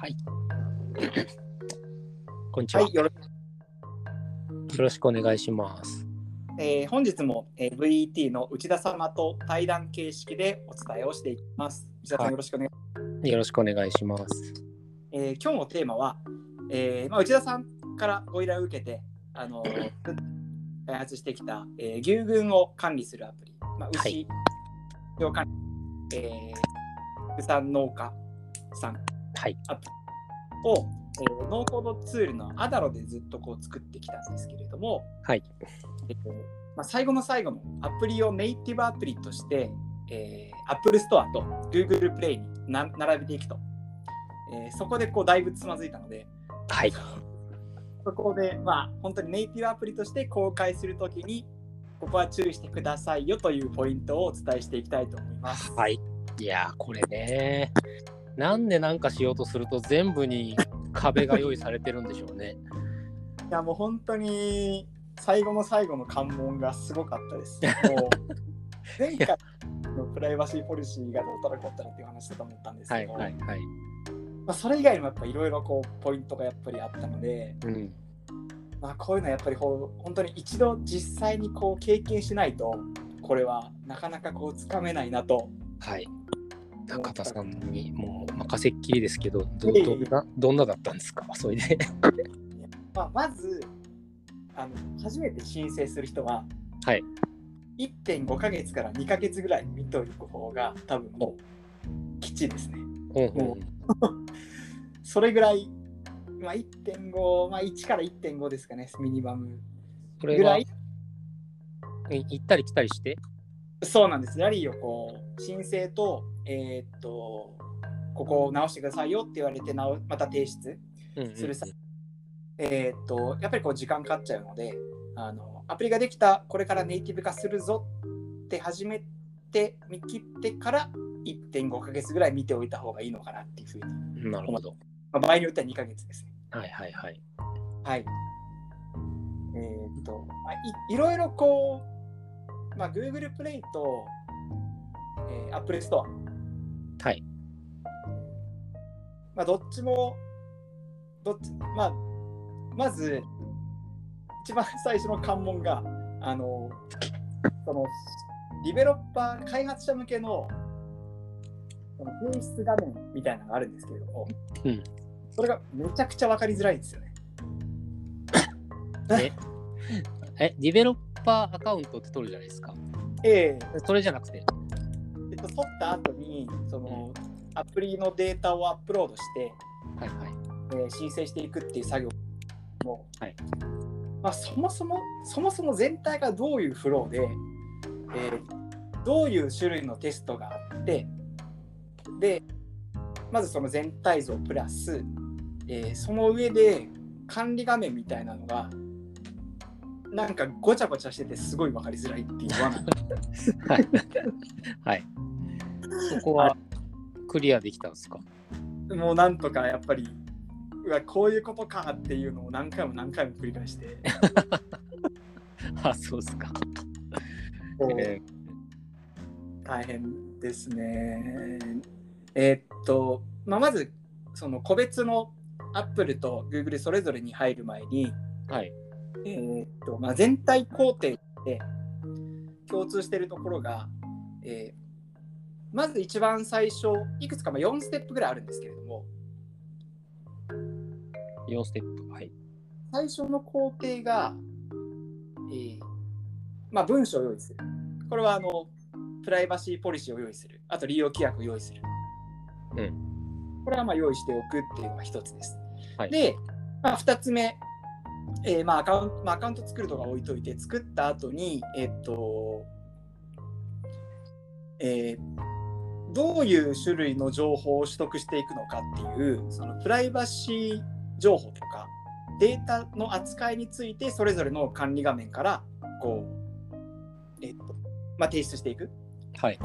はい。こんにちは。はい、よろよろしくお願いします。えー本日も、えー VET の内田様と対談形式でお伝えをしていきます。内田さん、はいよろしくお願いします。よろしくお願いします。えー今日のテーマは、えーまあ、内田さんからご依頼を受けて、あの開発してきた、えー牛群を管理するアプリ、まあ、はい牛を管理、えー畜産農家さんはい。アプリを、えーノーコードツールのアダロでずっとこう作ってきたんですけれども、はい。えっとまあ、最後の最後のアプリをネイティブアプリとして、えー、Apple Store と Google Play にな並べていくと、えーそこでこうだいぶつまずいたので、はい。そこで、まあ、本当にネイティブアプリとして公開するときに、ここは注意してくださいよというポイントをお伝えしていきたいと思います。はい。いやー、これね。なんでなんかしようとすると全部に壁が用意されてるんでしょうね。いや、もう本当に最後の最後の関門がすごかったです。もう前回のプライバシーポリシーがどうたらこったらっていう話だと思ったんですはいけど、はいはい。まあ、それ以外にもやっぱいろいろこうポイントがやっぱりあったので、うん。まあ、こういうのはやっぱりこう本当に一度実際にこう経験しないとこれはなかなかこうつかめないなとはい。中田さんにもう任せっきりですけど、どどんなどんなだったんですか？それで。まあ、まずあの初めて申請する人ははい。1.5ヶ月から2ヶ月ぐらい見とく方が多分もう基地ですね。うんうんも それぐらい、まあ、1.5、まあ、1から1.5ですかね、ミニマムこれはぐらい。行ったり来たりして？そうなんです。ラリーをこう申請と、えーっと、ここを直してくださいよって言われて直、また提出うんうんうんする際えーっと、やっぱりこう時間かかっちゃうので、あのアプリができた、これからネイティブ化するぞって始めて、見切ってから1.5ヶ月ぐらい見ておいた方がいいのかなっていうふうに、なるほど。まあ、場合によっては2ヶ月ですね。はいはいはい。はい。えーっと、まあ、いいろいろこう、まあ、Google プレイと、えー Apple Store、はい。まあ、どっちも、どっち、まあ、まず、一番最初の関門が、あの、その、ディベロッパー、開発者向けの、その提出画面みたいなのがあるんですけれども、うんそれがめちゃくちゃわかりづらいんですよね。え、え？ディベロッパーアカウントって取るじゃないですか。ええそれじゃなくて？えっと、取った後に、その、アプリのデータをアップロードして、はいはい。えー申請していくっていう作業も、はいまあ、そもそもそもそも全体がどういうフローで、えーどういう種類のテストがあってでまずその全体像プラス、えーその上で管理画面みたいなのがなんかごちゃごちゃしててすごい分かりづらいっていう罠 はい。はい。そこはクリアできたんですか？もうなんとかやっぱりうわこういうことかっていうのを何回も何回も繰り返して。あ、そうですか。え大変ですね。えーっと、まあ、まずその個別の Apple と Google それぞれに入る前に、ーはい。えーっとまあ、全体工程で共通しているところが、えーまず一番最初いくつかまあ4ステップぐらいあるんですけれども。4ステップ。はい。最初の工程が、えーまあ、文章を用意する。これはあのプライバシーポリシーを用意する。あと利用規約を用意する、うん。これはまあ用意しておくっていうのが一つです、はい。で、まあ、2つ目、えーまあ、アカウントまあ、アカウント作るとか置いといて作った後にえっとえーどういう種類の情報を取得していくのかっていうそのプライバシー情報とかデータの扱いについてそれぞれの管理画面からこう、えっとまあ、提出していくはい。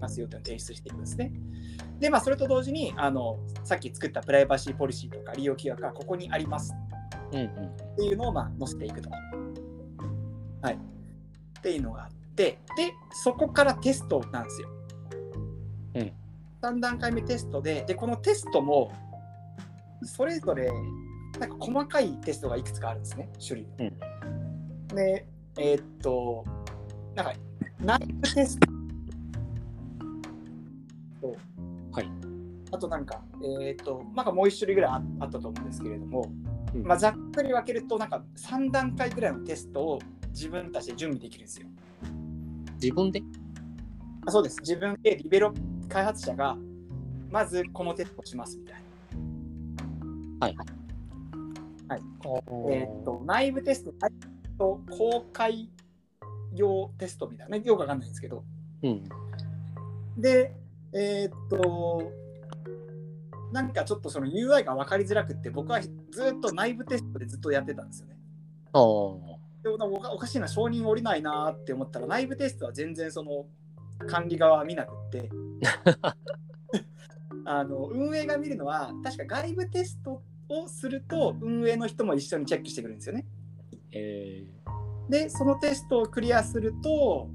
ますよというのを提出していくんですね。で、まあ、それと同時にあのさっき作ったプライバシーポリシーとか利用規約がここにあります。っていうのをまあ載せていくと。はい。っていうのがあって、で、そこからテストなんですよ。うん3段階目テストで、で、このテストも、それぞれなんか細かいテストがいくつかあるんですね種類。でえーっとなんか内部テストと、はいあとなんかえーっとなんかもう一種類ぐらいああったと思うんですけれども、うんまあ、ざっくり分けるとなんか3段階ぐらいのテストを自分たちで準備できるんですよ。自分で？あそうです。自分でリベロ開発者がまずこのテストをしますみたいな。えーっと内部テスト、公開用テストみたいなね、よくわかんないんですけど。うん。で、えーっと、なんかちょっとその UI が分かりづらくって、僕はずっと内部テストでずっとやってたんですよね。ああ。でもなんかおかしいな、承認降りないなーって思ったら、内部テストは全然その管理側は見なくって、あの運営が見るのは、確か外部テストをすると、運営の人も一緒にチェックしてくるんですよね。えで、そのテストをクリアすると、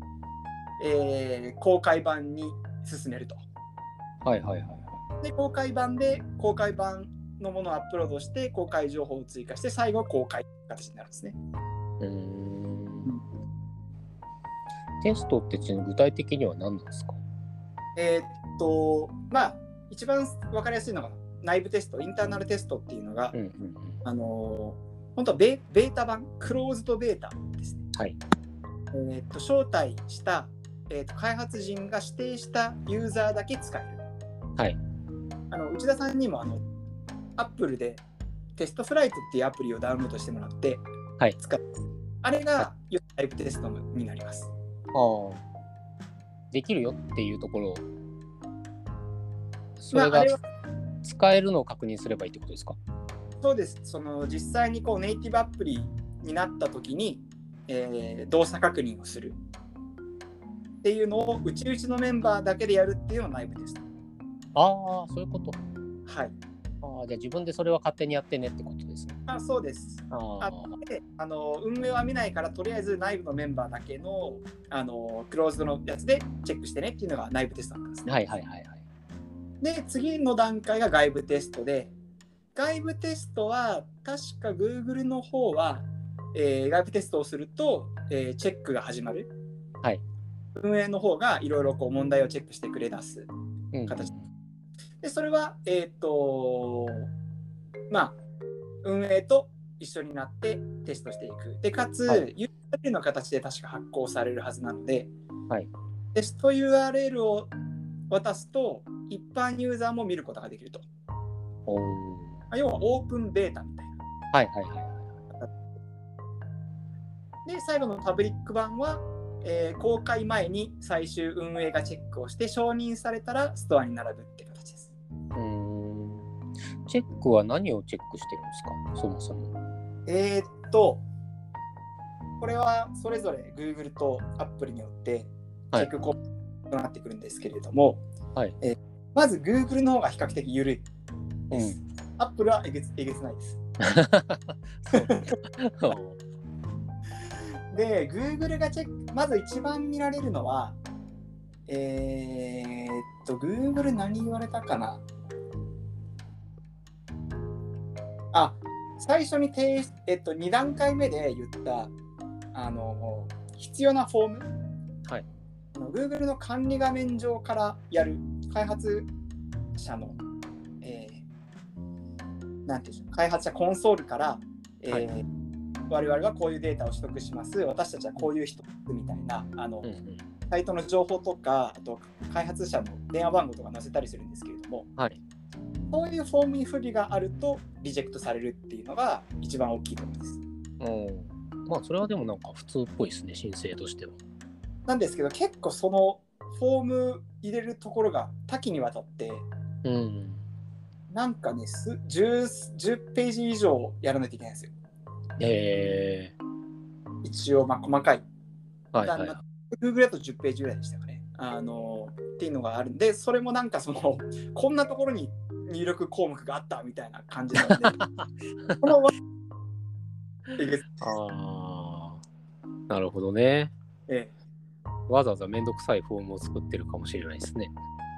えー公開版に進めると。ー、はいはいはいはで、公開版で公開版のものをアップロードして、公開情報を追加して、最後公開形になるんですね。い。うーん。テストって具体的には何なんですか？えーっと、まあ、一番分かりやすいのが内部テスト、インターナルテストっていうのが、うんうんうん。あのー本当はベベータ版、クローズドベータですね。はい。えーっと招待した、えーっと開発人が指定したユーザーだけ使える。はい。あの内田さんにもあの Apple でテストフライトっていうアプリをダウンロードしてもらってはい使う。あれがタイプテストになります。ああ。できるよっていうところを。それが使えるのを確認すればいいってことですか？そうです。その実際にこうネイティブアプリになった時に、えー動作確認をするっていうのをうちうちのメンバーだけでやるっていうのが内部テスト。ああ、そういうこと。はい。ああ、じゃあ自分でそれは勝手にやってねってことですね。あそうです。あ。であの運営は見ないからとりあえず内部のメンバーだけのあのクローズドのやつでチェックしてねっていうのが内部テストなんですね。はいはいはいはい。で次の段階が外部テストで外部テストは確か Google の方は、えー外部テストをすると、えーチェックが始まる。はい運営の方がいろいろこう問題をチェックしてくれ出す。うん、形でそれはえっ、とまあ運営と一緒になってテストしていく。でかつ、はい URL の形で確か発行されるはずなので、はいテスト URL を渡すと一般ユーザーも見ることができると。お要はオープンベータみたいな。はいはいはい。で、最後のパブリック版は、えー公開前に最終運営がチェックをして承認されたらストアに並ぶって。うーん。チェックは何をチェックしてるんですか？そもそも。えーっと、これはそれぞれ Google と Apple によってチはいェック項目となってくるんですけれども、はいえーまず Google の方が比較的緩いです。う Apple はえげつえげつないです。で、Google がチェック、まず一番見られるのは、えーっと、Google 何言われたかな？あ、最初に提出、えっと、2段階目で言った、あの、必要なフォーム。はい。Google の管理画面上からやる開発者の、えーなんていうんでしょう、開発者コンソールから、えーはい。我々はこういうデータを取得します、私たちはこういう人みたいな、あの、うんうんサイトの情報とか、あと開発者の電話番号とか載せたりするんですけれども、はいそういうフォームに不備があるとリジェクトされるっていうのが一番大きいところです。うんまあそれはでもなんか普通っぽいですね申請としては。なんですけど結構そのフォーム入れるところが多岐にわたってうん。なんかねす 10, 10ページ以上やらないといけないんですよ。え一応まあ細かいはいはい。Google だと10ページぐらいでしたかね。あのっていうのがあるんでそれもなんかその こんなところに入力項目があったみたいな感じなので このああ、なるほどね。えわざわざめんどくさいフォームを作ってるかもしれないですね。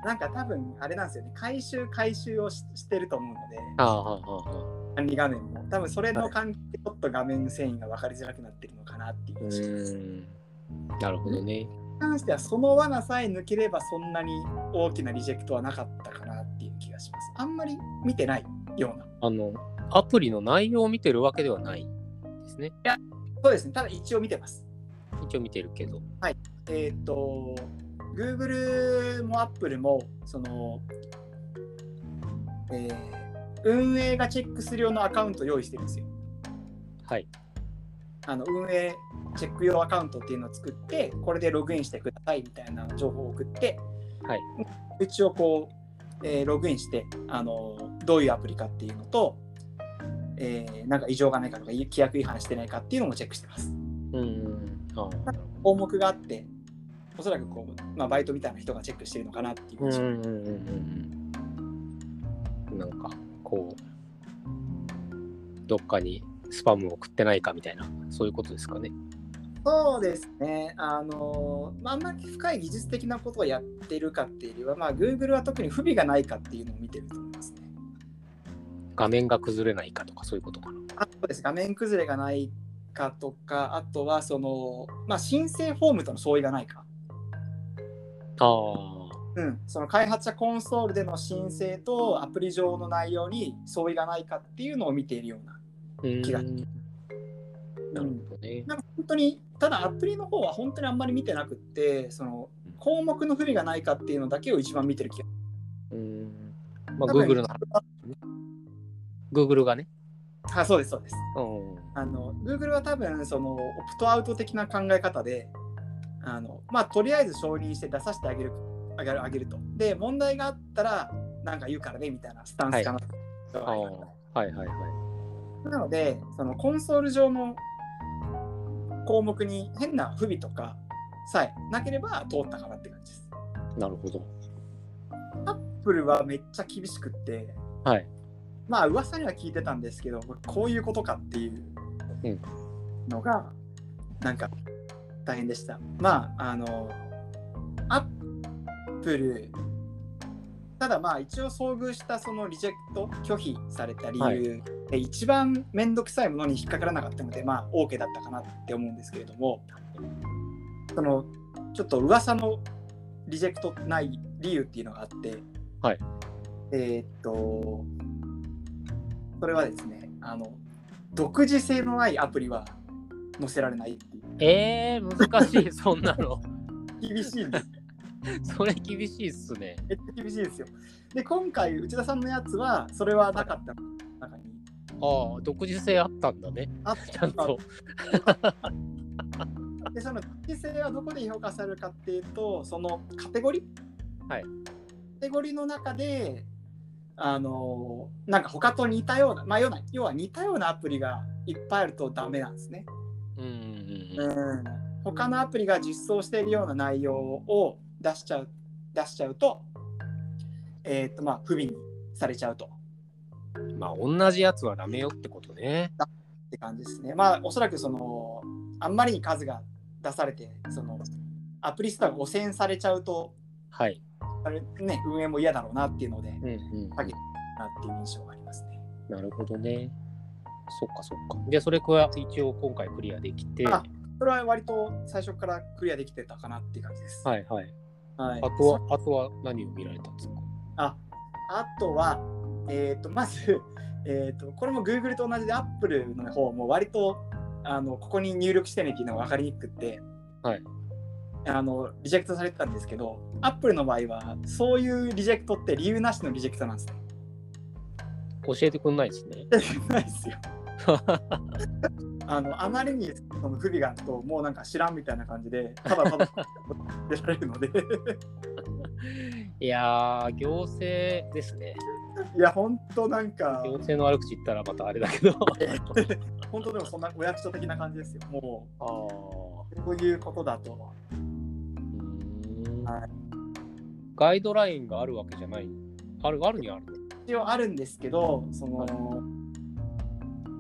なんか多分あれなんですよね回収回収をししてると思うのであ管理画面も多分それの関係でちょっと画面遷移が分かりづらくなってるのかなっていうう印象です。ーん。なるほどね。に関してはその罠さえ抜ければそんなに大きなリジェクトはなかったかなっていう気がします。あんまり見てないような。あの、アプリの内容を見てるわけではないですね。そうですね。ただ一応見てます。一応見てるけど。えっ、と、Google も Apple もその、えー運営がチェックする用のアカウントを用意してるんですよ。はい。あの運営チェック用アカウントっていうのを作って、これでログインしてくださいみたいな情報を送って、はい。一応こう、えーログインしてあのどういうアプリかっていうのと、えーなんか異常がないかとか規約違反してないかっていうのもチェックしてます。うん。項目があっておそらくこう、まあ、バイトみたいな人がチェックしてるのかなっていう印象、うんうんうんうん。なんか、こう、どっかにスパムを送ってないかみたいな、そういうことですかね。そうですねあの、まあ、あんまり深い技術的なことをやってるかっていうよりは、まあ、Google は特に不備がないかっていうのを見てると思いますね。画面が崩れないかとか、そういうことかな。あとです画面崩れがないかとかあとはその、まあ、申請フォームとの相違がないか。ああ。うん、その開発者コンソールでの申請とアプリ上の内容に相違がないかっていうのを見ているような。うん気がなるほどね。なんか本当にただアプリの方は本当にあんまり見てなくってその項目の不備がないかっていうのだけを一番見てる気がうん。まあ、Google の、Google がね。あそうですそうですうん。あの Google は多分そのオプトアウト的な考え方であのまあとりあえず承認して出させてあげるあげるあげるとで問題があったらなんか言うからねみたいなスタンスかな、ああ。はいはいはい。なのでそのコンソール上の項目に変な不備とかさえなければ通ったかなって感じです。なるほど。アップルはめっちゃ厳しくって、はい。まあ噂には聞いてたんですけど、こういうことかっていうのが、なんか大変でした。まあ、あの、アップル、ただまあ一応遭遇したそのリジェクト、拒否された理由で一番面倒くさいものに引っかからなかったので、まあ OK だったかなって思うんですけれども、そのちょっと噂のリジェクトない理由っていうのがあって、はい。えーっと、それはですね、あの、独自性のないアプリは載せられないっていう。えー、難しい、そんなの。厳しいんです。それ厳しいっすね。めっちゃ厳しいですよ。で、今回、内田さんのやつは、それはなかった中に。ああ、独自性あったんだね。あっちゃんと。で、その独自性はどこで評価されるかっていうと、そのカテゴリー？はい。カテゴリーの中で、あのなんか他と似たような、まあ、要は要は似たようなアプリがいっぱいあるとダメなんですね。うん。うん、他のアプリが実装しているような内容を出しちゃう出しちゃうと,、えーとまあ、不備にされちゃうとまあ、同じやつはダメよってことね。って感じですね。まあおそらくそのあんまりに数が出されてそのアプリストアが汚染されちゃうとはい。あれ、ね、運営も嫌だろうなっていうのでうんうん。下げなっていう印象がありますね。なるほどね。そっかそっか。で、それは一応今回クリアできて、それは割と最初からクリアできてたかなっていう感じです。いはい。はいあとは、あとは何を見られたんですか？ああとは、えー、とまず、えー、とこれも Google と同じで Apple の方も割とあのここに入力してねっていうのが分かりにくくって、はいあのリジェクトされてたんですけど Apple の場合はそういうリジェクトって理由なしのリジェクトなんですね。教えてくんないですね。ないですよ。あのあまりにその不備があるともうなんか知らんみたいな感じでただただ出られるので いやー、行政ですね。いや本当なんか行政の悪口言ったらまたあれだけど。本当でもそんなお役所的な感じですよ。もああ。うこういうことだと。はいガイドラインがあるわけじゃない。あるあるにはあるの一応あるんですけど、その、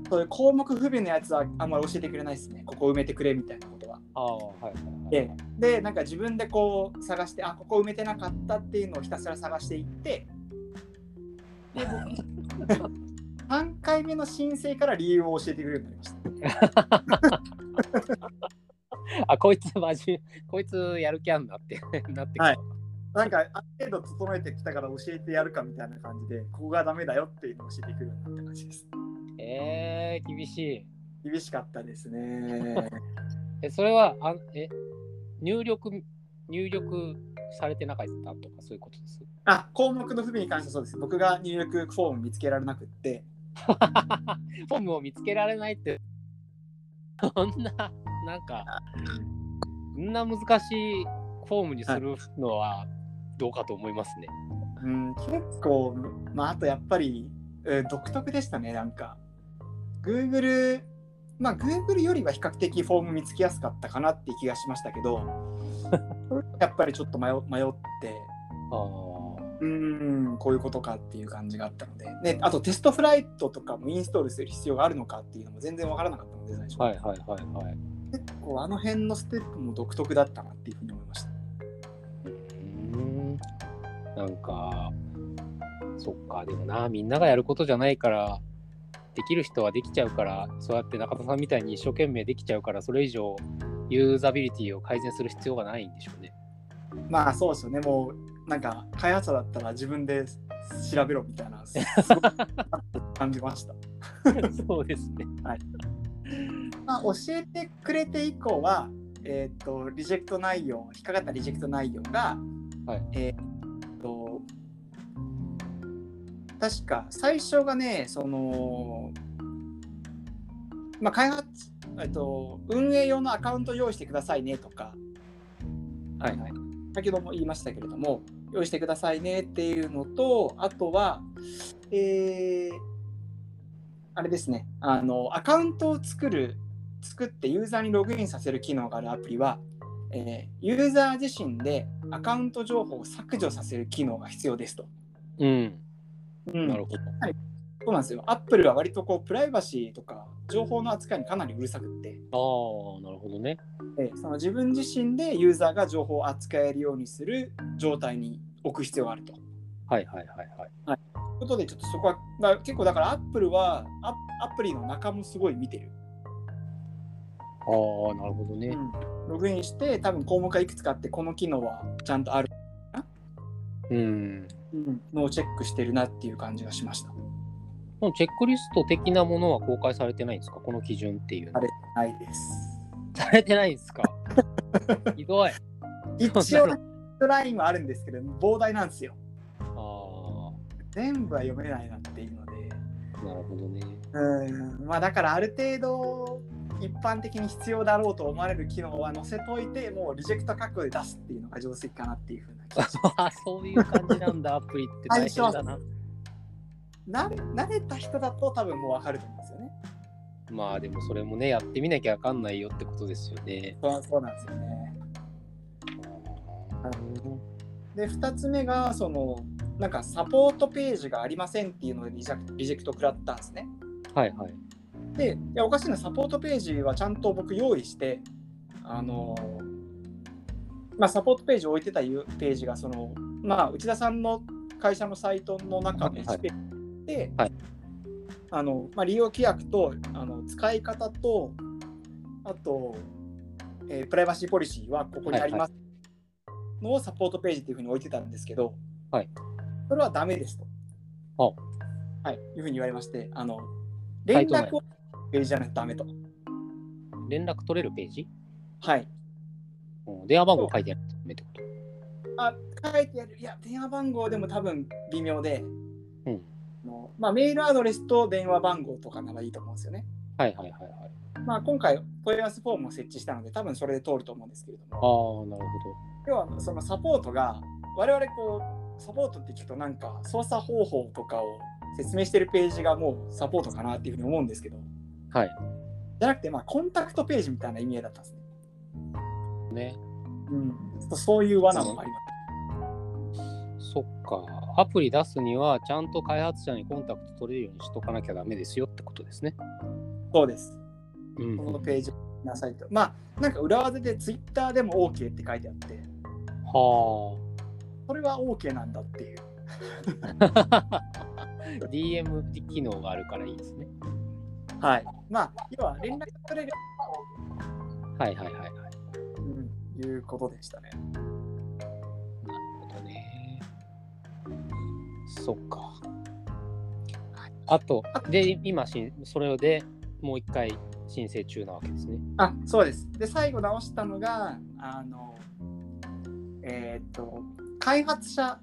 そういう項目不備のやつはあんまり教えてくれないですね。ここ埋めてくれみたいなことは。ああ、はいはいはい。で、でなんか自分でこう探してあここ埋めてなかったっていうのをひたすら探していってで僕3回目の申請から理由を教えてくれるようになりました。あ、こいつマジ、こいつやる気あんなって なって。はいなんかある程度整えてきたから教えてやるかみたいな感じでここがダメだよっていうのを教えてくるようになった感じです。えー、厳しい。厳しかったですね。え、それは、あえ、入力、入力されてなかったとかそういうことです？あ項目の不備に関してはそうです。僕が入力フォーム見つけられなくって フォームを見つけられないって、そんな、なんか、こんな難しいフォームにするのはどうかと思いますね。うん、結構、まあ、あとやっぱり、うん独特でしたね、なんか。Google、まあ、Google よりは比較的フォーム見つけやすかったかなって気がしましたけど、やっぱりちょっと迷迷って、ああ。うーん、こういうことかっていう感じがあったので、であとテストフライトとかもインストールする必要があるのかっていうのも全然わからなかったので、最初。はいはいはいはい。結構あの辺のステップも独特だったなっていうふうに思いました。うーん。なんか、そっか、でもな、みんながやることじゃないから、できる人はできちゃうから、そうやって中田さんみたいに一生懸命できちゃうから、それ以上ユーザビリティを改善する必要がないんでしょうね。まあそうですよね、もうなんか開発者だったら自分で調べろみたいな、すごく感じました。そうですね。まあ、教えてくれて以降は、えっ、と、リジェクト内容、引っかかったリジェクト内容が、はいえっ、と、確か最初がね、その、まあ、開発、えっと、運営用のアカウント用意してくださいねとか、はいはい。先ほども言いましたけれども、用意してくださいねっていうのと、あとは、えーあれですね、あの、アカウントを作る、作ってユーザーにログインさせる機能があるアプリは、えーユーザー自身でアカウント情報を削除させる機能が必要ですと。うん。うんなるほど。そうなんですよ。アップルは割とこうプライバシーとか情報の扱いにかなりうるさくって、ああ、なるほどね。えーその自分自身でユーザーが情報を扱えるようにする状態に置く必要があると。はいはいはいはい。ということで、ちょっとそこは、だ結構だからアップルはアアプリの中もすごい見てる。ああ、なるほどね。ログインして、多分項目がいくつかあって、この機能はちゃんとあるうん。のをチェックしてるなっていう感じがしました。このチェックリスト的なものは公開されてないん。ですかこの基準っていうのあれないです。されてないん。ですかひどい。一応、ラインはあるん。ですけど、膨大なん。ですよ。あ全部は読めないなっていうので。なるほどね。うん、まあだからある程度、一般的に必要だろうと思われる機能は載せといて、もうリジェクト確保で出すっていうのが定石かなっていうふうな気がしますあそういう感じなんだ、アプリって大変だな。慣れ慣れた人だと多分もう分かると思うんですよね。まあでもそれもね、やってみなきゃわかんないよってことですよね。そうそうなんですよね。で、2つ目が、その、なんかサポートページがありませんっていうのでリジェクリジェクト食らったんですね。はいはい。で、いやおかしいな、サポートページはちゃんと僕用意して、あの、まあ、サポートページを置いてたゆページが、その、まあ、内田さんの会社のサイトの中のはい1ページで、はい。あのまあ、利用規約とあの使い方と、あと、えープライバシーポリシーはここにありますのをサポートページっていうふうに置いてたんですけど、はい。それはダメですと。はい、いうふうに言われまして、あの連絡をページじゃないとダメと。連絡取れるページ？はい。うん電話番号書いてあるってことあ、書いてある。いや、電話番号でも多分微妙で、うんまあ、メールアドレスと電話番号とかならいいと思うんですよね。はいはいはいはい。まあ、今回、問い合わせフォームを設置したので、多分それで通ると思うんですけれどあも、あ、なる要はそのサポートが、我々こう、サポートって聞くとなんか操作方法とかを説明してるページがもうサポートかなっていうふうに思うんですけど、ほど。はい。じゃなくて、まあ、コンタクトページみたいな意味合いだったんですね。ね。うん、そういう罠もあります。そっか。アプリ出すには、ちゃんと開発者にコンタクト取れるようにしとかなきゃダメですよってことですね。そうです。うんこのページなさいと。まあ、なんか裏技でツイッターでも OK って書いてあって、はそれは OK なんだっていう。あ。DM 機能があるからいいですね。はい。まあ、要は連絡取れる、はいはいはいはい。うん、いうことでしたね。なるほどね。そっか。あと、で、今し、それでもう一回申請中なわけですね。あ、そうです。で、最後直したのが、あの、えーっと、開発者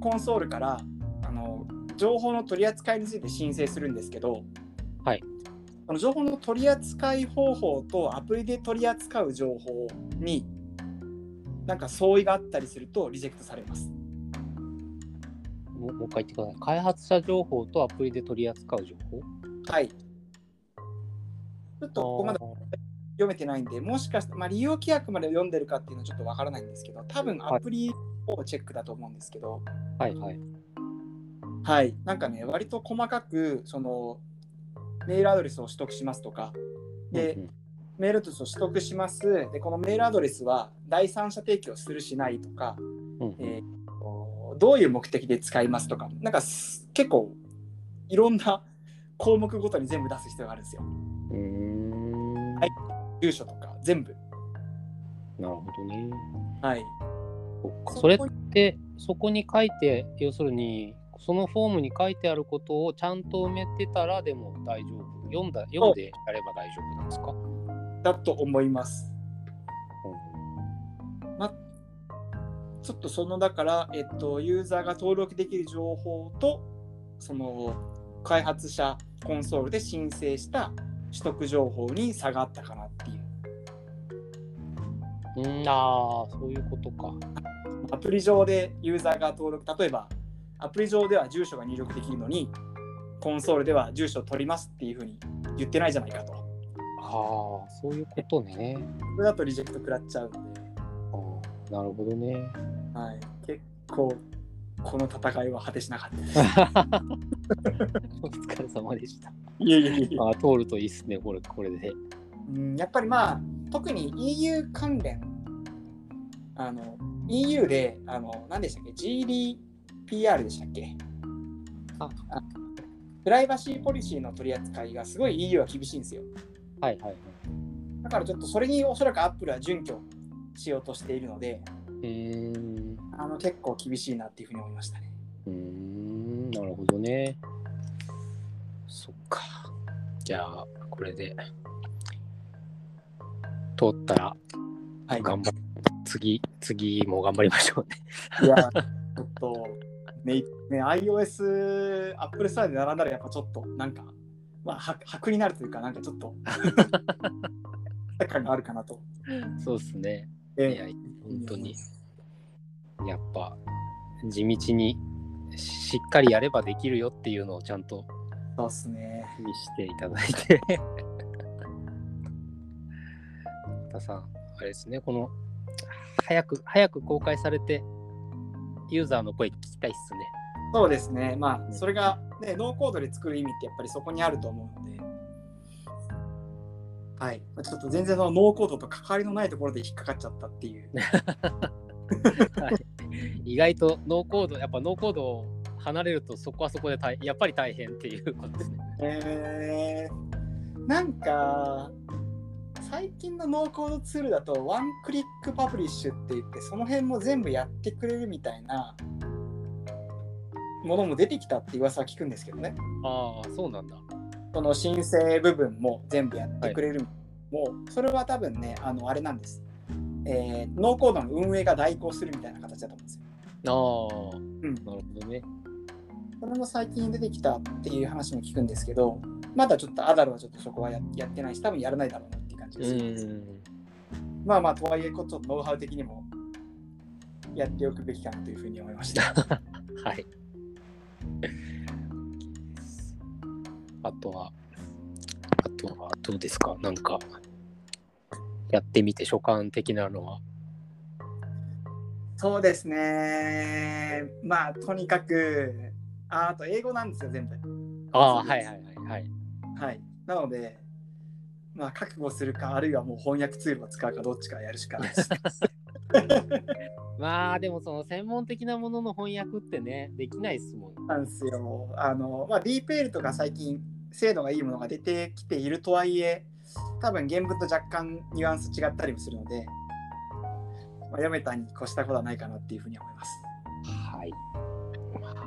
コンソールから、あの、情報の取り扱いについて申請するんですけど、はい。その情報の取り扱い方法とアプリで取り扱う情報に、なんか相違があったりするとリジェクトされます。もうもう一回言ってください。開発者情報とアプリで取り扱う情報？はい。ちょっとここまで読めてないんで、もしかして、まあ、利用規約まで読んでるかっていうのはちょっとわからないんですけど、多分アプリをチェックだと思うんですけど、はいはい。はい、なんかね、割と細かく、その、メールアドレスを取得しますとか、で、うんうんメールアドレスを取得します。で、このメールアドレスは第三者提供するしないとか、うんえーとどういう目的で使いますとか、なんかす結構いろんな項目ごとに全部出す必要があるんですよ。はい住所とか全部。なるほどね。はい。それって、そこに書いて、要するに、そのフォームに書いてあることをちゃんと埋めてたらでも大丈夫。読んだ読んでやれば大丈夫なんですか、だと思います。うんま、ちょっとそのだから、えっと、ユーザーが登録できる情報と、その開発者コンソールで申請した取得情報に差があったかなっていう。うん、ああ、そういうことか。アプリ上でユーザーが登録、例えばアプリ上では住所が入力できるのに、コンソールでは住所を取りますっていうふうに言ってないじゃないかと。ああ、そういうことね。それだとリジェクト食らっちゃうので、あーなるほどね。はい、結構この戦いは果てしなかったです。お疲れ様でした。いえいえいえあー通るといいっすね、これこれで。うん、やっぱりまあ特に EU 関連あの EU であの何でしたっけ？GDPR でしたっけ？あプライバシーポリシーの取り扱いがすごい EU は厳しいんですよはいはいはい。だからちょっとそれにおそらく Apple は準拠しようとしているのでうーん。あの結構厳しいなっていうふうに思いましたねうーん、なるほどね。そっか。じゃあ、これで、通ったら、はい頑張っ次、次も頑張りましょうね。いやちょっとねね iOS Apple スタイルで並んだらやっぱちょっとなんかまあは白になるというかなんかちょっと 感があるかなとそうっすね。えいや、本当に。やっぱ、地道にしっかりやればできるよっていうのをちゃんとそうっすね。見していただいて。田さん、あれですね、この、早く、早く公開されて、ユーザーの声聞きたいっすね。そうですね。まあ、うんそれが、ね、ノーコードで作る意味ってやっぱりそこにあると思うので、はい。まあちょっと全然そのノーコードと関わりのないところで引っかかっちゃったっていう。意外とノーコード、やっぱノーコードを離れるとそこはそこで大やっぱり大変っていうことですね。えー、なんか、最近のノーコードツールだと、 one click publish って言って、その辺も全部やってくれるみたいなものも出てきたって噂は聞くんですけどね。ああ、そうなんだ。その申請部分も全部やってくれる、もうそれは多分ねあのあれなんです、えーノーコードの運営が代行するみたいな形だと思うんですよ、ああ、うん、なるほどね。それも最近出てきたっていう話も聞くんですけどまだちょっとアダルはちょっとそこはややってないし多分やらないだろうな感じうがするんですん。まあまあとはいえこうちょっとノウハウ的にもやっておくべきかなというふうに思いました はい。あとは、あとはどうですか？なんか、やってみて所感的なのは。そうですねまあとにかくああと英語なんですよ全部ああ、はいはいはい。はい、なので、まあ、覚悟するか、あるいはもう翻訳ツールを使うか、どっちかやるしかないです。まあでもその専門的なものの翻訳ってね、できないですもん。なんですよ。あの、まあ、DeepL とか最近、精度がいいものが出てきているとはいえ、多分原文と若干ニュアンス違ったりもするので、まあ、読めたに越したことはないかなっていうふうに思います。はい。まあ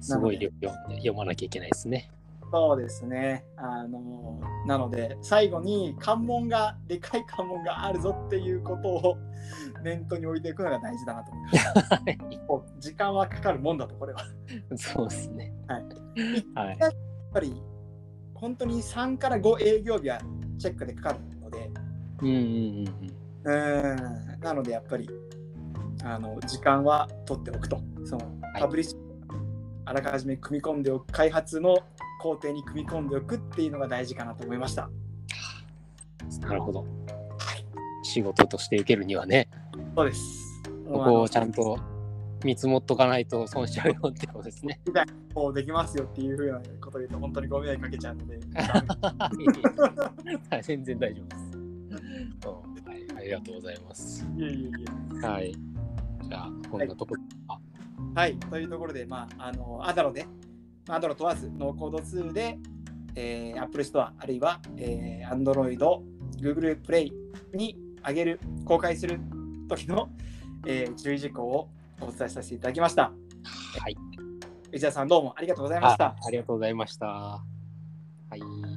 すごい量読まなきゃいけないですね。そうですね。あのなので最後に関門がでかい関門があるぞっていうことを念頭に置いていくのが大事だなと思います。時間はかかるもんだとこれは。やそうですね。はい。はい。っぱり本当に3から5営業日はチェックでかかるので、うんうんうんうーんなのでやっぱりあの時間は取っておくと。そのはいパブリッシュあらかじめ組み込んでおく開発の工程に組み込んでおくっていうのが大事かなと思いました。うん。なるほど。仕事として受けるにはね、そうです。ここをちゃんと見積もっとかないと損しちゃうよってことですね。こうできますよっていうふうなことを言うと本当にご迷惑かけちゃうので、は い全然大丈夫です。うんはい。ありがとうございます。いえいえいえ。はい。じゃあ、こんなところ。はい、というところで、まあ、あのアダロで、まあアダロ問わず、ノーコードツールで、えー、Apple Store あるいは、えー、Android、Google Play に上げる、公開する時の、えー注意事項をお伝えさせていただきました。はい。内田さん、どうもありがとうございましたあ。ありがとうございました。はい。